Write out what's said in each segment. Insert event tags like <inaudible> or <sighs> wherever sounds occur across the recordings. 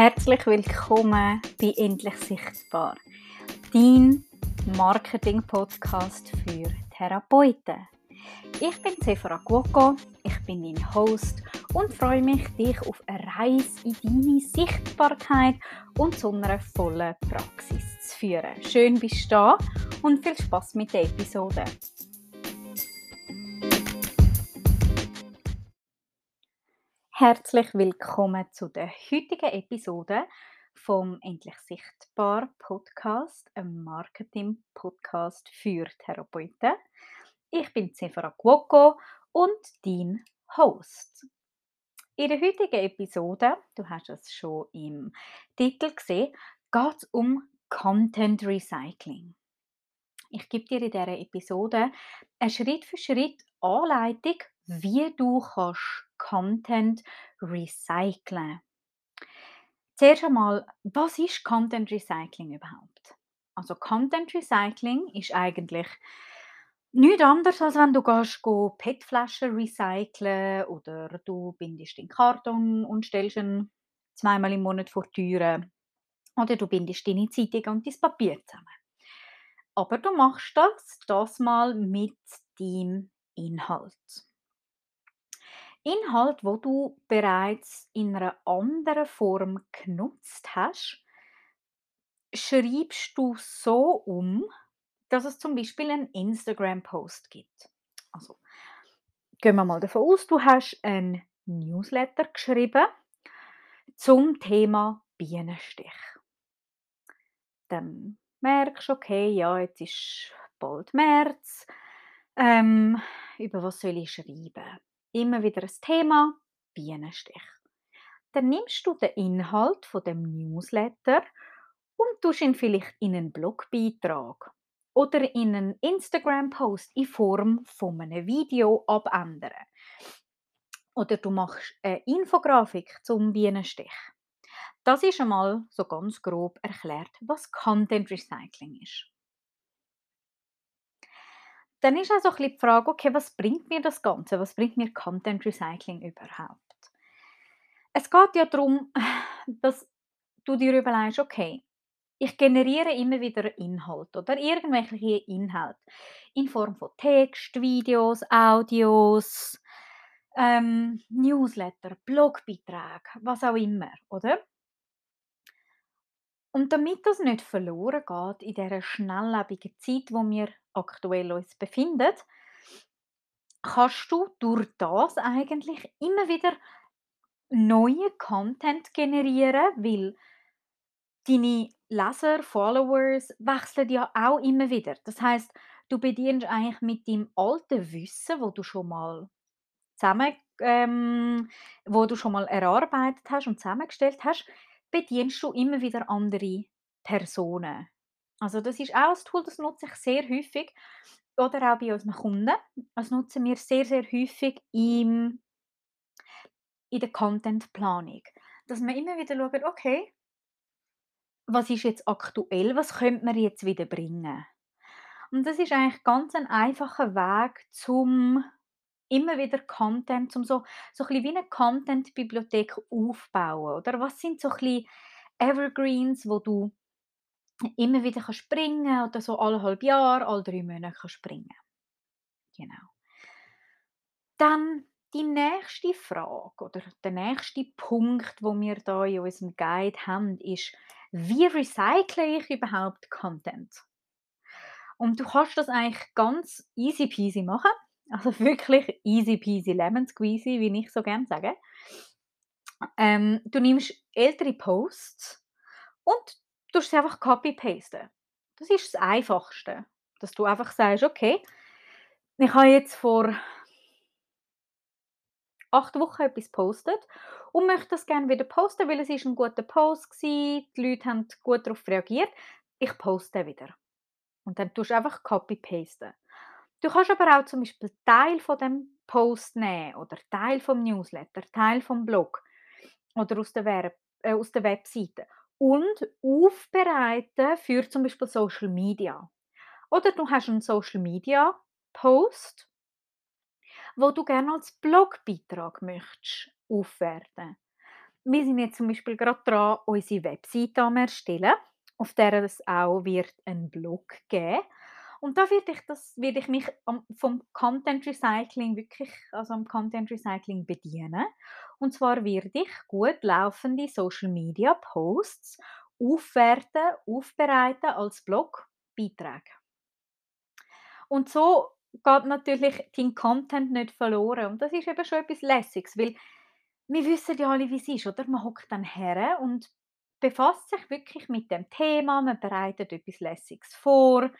Herzlich willkommen bei Endlich Sichtbar, dein Marketing-Podcast für Therapeuten. Ich bin Sephora Guoco, ich bin dein Host und freue mich, dich auf eine Reise in deine Sichtbarkeit und zu einer vollen Praxis zu führen. Schön bist du da und viel Spaß mit der Episode. Herzlich willkommen zu der heutigen Episode vom Endlich Sichtbar Podcast, einem Marketing-Podcast für Therapeuten. Ich bin Sephora Guoco und dein Host. In der heutigen Episode, du hast es schon im Titel gesehen, geht es um Content Recycling. Ich gebe dir in dieser Episode eine Schritt für Schritt Anleitung, wie du kannst Content recyceln. Zuerst einmal, was ist Content Recycling überhaupt? Also Content Recycling ist eigentlich nichts anderes, als wenn du gehst, go PET-Flaschen recyceln oder du bindest den Karton und stellst ihn zweimal im Monat vor die Türe oder du bindest deine Zeitung und dein Papier zusammen. Aber du machst das das mal mit deinem Inhalt. Inhalt, wo du bereits in einer anderen Form genutzt hast, schreibst du so um, dass es zum Beispiel einen Instagram-Post gibt. Also gehen wir mal davon aus, du hast einen Newsletter geschrieben zum Thema Bienenstich. Dann merkst du, okay, ja, jetzt ist bald März. Ähm, über was soll ich schreiben? Immer wieder ein Thema, Bienenstich. Dann nimmst du den Inhalt von dem Newsletter und tust ihn vielleicht in einen Blogbeitrag oder in einen Instagram-Post in Form von einem Video abändern. Oder du machst eine Infografik zum Bienenstich. Das ist einmal so ganz grob erklärt, was Content Recycling ist. Dann ist also ein die Frage, okay, was bringt mir das Ganze? Was bringt mir Content Recycling überhaupt? Es geht ja darum, <sighs> dass du dir überlegst, okay, ich generiere immer wieder Inhalt oder irgendwelche Inhalte in Form von Text, Videos, Audios, ähm, Newsletter, Blogbeiträge, was auch immer, oder? Und damit das nicht verloren geht in dieser schnelllebigen Zeit, wo wir aktuell uns befinden, kannst du durch das eigentlich immer wieder neue Content generieren, weil deine Leser, Followers wechseln ja auch immer wieder. Das heißt, du bedienst eigentlich mit deinem alten Wissen, wo du schon mal zusammen, ähm, wo du schon mal erarbeitet hast und zusammengestellt hast, bedienst du immer wieder andere Personen. Also das ist auch ein Tool, das nutze ich sehr häufig oder auch bei unseren Kunden. Das nutzen wir sehr, sehr häufig im, in der Contentplanung. Dass wir immer wieder schauen, okay, was ist jetzt aktuell, was könnte man jetzt wieder bringen? Und das ist eigentlich ganz ein einfacher Weg zum immer wieder Content, um so, so ein bisschen wie eine Content-Bibliothek aufbauen. Oder was sind so ein bisschen Evergreens, wo du immer wieder kannst springen oder so alle halb Jahr, alle drei Monate kannst springen. Genau. Dann die nächste Frage oder der nächste Punkt, wo wir da in unserem Guide haben, ist, wie recycle ich überhaupt Content? Und du kannst das eigentlich ganz easy peasy machen. Also <laughs> wirklich easy peasy lemon squeezy, wie ich so gerne sage. Ähm, du nimmst ältere Posts und du sie einfach copy-pasten. Das ist das Einfachste. Dass du einfach sagst, okay, ich habe jetzt vor acht Wochen etwas gepostet und möchte das gerne wieder posten, weil es ist ein guter Post war, die Leute haben gut darauf reagiert. Ich poste wieder. Und dann tust du einfach copy-pasten. Du kannst aber auch zum Beispiel Teil von dem Post nehmen oder Teil vom Newsletter, Teil vom Blog oder aus der, Werb äh, aus der Webseite und aufbereiten für zum Beispiel Social Media. Oder du hast einen Social Media Post, wo du gerne als Blogbeitrag möchtest aufwerten. wir sind jetzt zum Beispiel gerade dran, unsere Webseite am erstellen, auf der es auch wird einen Blog geben. Und da werde ich, das, werde ich mich vom Content Recycling wirklich, also am Content Recycling bedienen. Und zwar werde ich gut laufende Social Media Posts aufwerten, aufbereiten als Blogbeiträge. Und so geht natürlich dein Content nicht verloren. Und das ist eben schon etwas Lässiges, weil wir wissen ja alle, wie es ist, oder? Man hockt dann her und befasst sich wirklich mit dem Thema, man bereitet etwas Lässiges vor.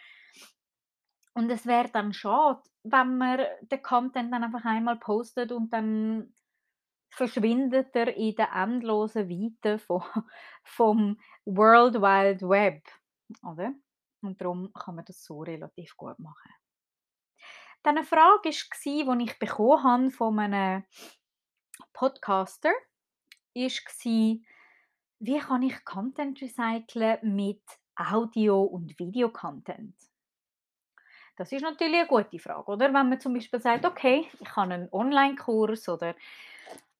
Und es wäre dann schade, wenn man den Content dann einfach einmal postet und dann verschwindet er in der endlosen Weite von, <laughs> vom World Wide Web, oder? Und darum kann man das so relativ gut machen. Dann eine Frage war, die ich bekommen habe von einem Podcaster, war, wie kann ich Content recyceln mit Audio- und Videocontent? Das ist natürlich eine gute Frage, oder? Wenn man zum Beispiel sagt, okay, ich habe einen Online-Kurs oder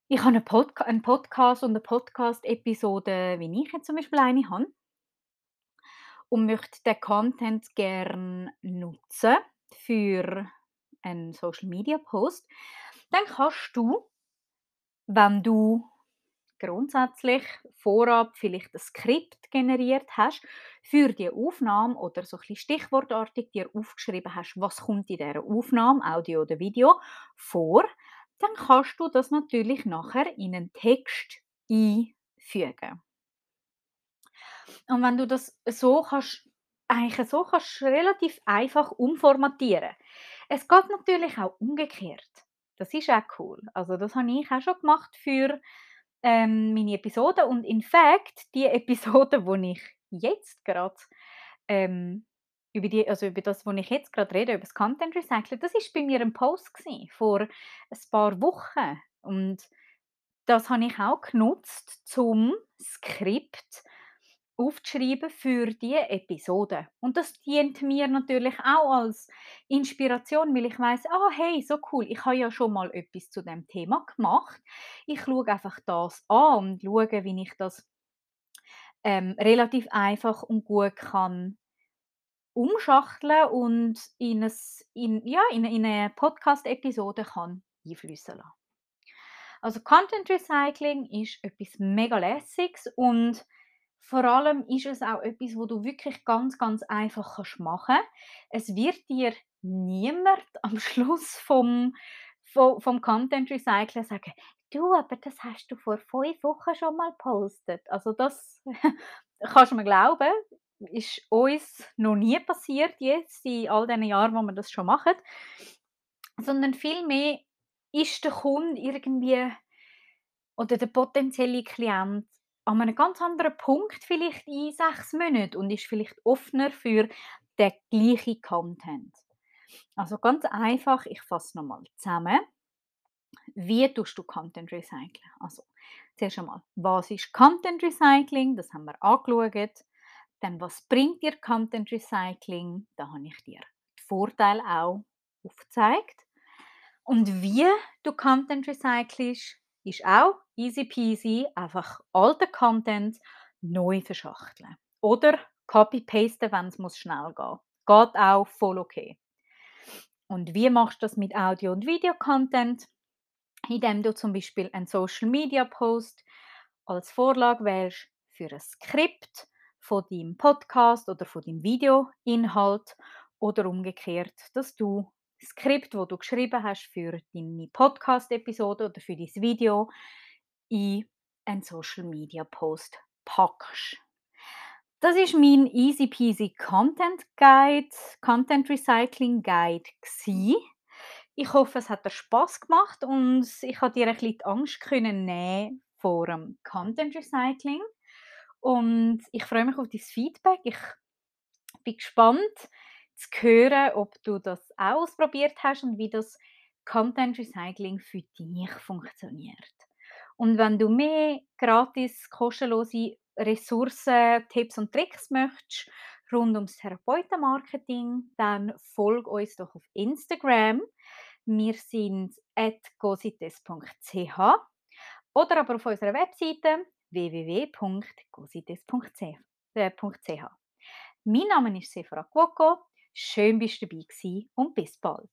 ich habe einen, Podca einen Podcast und eine Podcast-Episode, wie ich jetzt zum Beispiel eine habe und möchte den Content gerne nutzen für einen Social-Media-Post, dann kannst du, wenn du grundsätzlich vorab vielleicht ein Skript generiert hast für die Aufnahme oder so ein stichwortartig dir aufgeschrieben hast, was kommt in dieser Aufnahme, Audio oder Video, vor, dann kannst du das natürlich nachher in einen Text einfügen. Und wenn du das so kannst, eigentlich so kannst relativ einfach umformatieren. Es geht natürlich auch umgekehrt. Das ist auch cool. Also das habe ich auch schon gemacht für ähm, meine Episode und in fact die Episode, wo ich jetzt gerade ähm, über die, also über das, wo ich jetzt gerade rede, über das Content Recycling, das ist bei mir ein Post gewesen, vor ein paar Wochen. Und das habe ich auch genutzt zum Skript aufzuschreiben für die Episode. Und das dient mir natürlich auch als Inspiration, weil ich weiß, ah hey, so cool, ich habe ja schon mal etwas zu dem Thema gemacht. Ich schaue einfach das an und schaue, wie ich das ähm, relativ einfach und gut kann umschachteln und in, ein, in, ja, in, in eine Podcast-Episode kann einfließen lassen. Also Content Recycling ist etwas mega lässiges und vor allem ist es auch etwas, wo du wirklich ganz, ganz einfach kannst machen Es wird dir niemand am Schluss vom, vom, vom Content Recycling sagen, du, aber das hast du vor fünf Wochen schon mal gepostet. Also das <laughs> kannst du mir glauben, ist uns noch nie passiert jetzt in all den Jahren, wo wir das schon machen, sondern vielmehr ist der Kunde irgendwie oder der potenzielle Klient an einem ganz anderen Punkt vielleicht in sechs Monaten und ist vielleicht offener für den gleichen Content. Also ganz einfach, ich fasse nochmal zusammen. Wie tust du Content recyceln? Also zuerst einmal, was ist Content Recycling? Das haben wir angeschaut. Dann, was bringt dir Content Recycling? Da habe ich dir die Vorteile auch aufgezeigt. Und wie du Content recycelst, ist auch easy peasy, einfach alten Content neu verschachteln. Oder copy-pasten, wenn es schnell gehen Geht auch voll okay. Und wie machst du das mit Audio- und Video-Content? Indem du zum Beispiel einen Social-Media-Post als Vorlage wählst für ein Skript von deinem Podcast oder von deinem Videoinhalt oder umgekehrt, dass du Skript, wo du geschrieben hast für deine Podcast-Episode oder für dein Video, in einen Social Media Post packst. Das ist mein easy peasy Content Guide, Content Recycling Guide gsi. Ich hoffe, es hat dir Spaß gemacht und ich habe dir ein bisschen die Angst nehmen vor dem Content Recycling. Und ich freue mich auf dein Feedback. Ich bin gespannt, zu hören, ob du das auch ausprobiert hast und wie das Content Recycling für dich funktioniert. Und wenn du mehr gratis, kostenlose Ressourcen, Tipps und Tricks möchtest rund ums Therapeutenmarketing, dann folg uns doch auf Instagram. Wir sind at gosites.ch oder aber auf unserer Webseite www.cosites.ch. Mein Name ist Sephora Cuoco. Schön, bist du dabei gewesen und bis bald.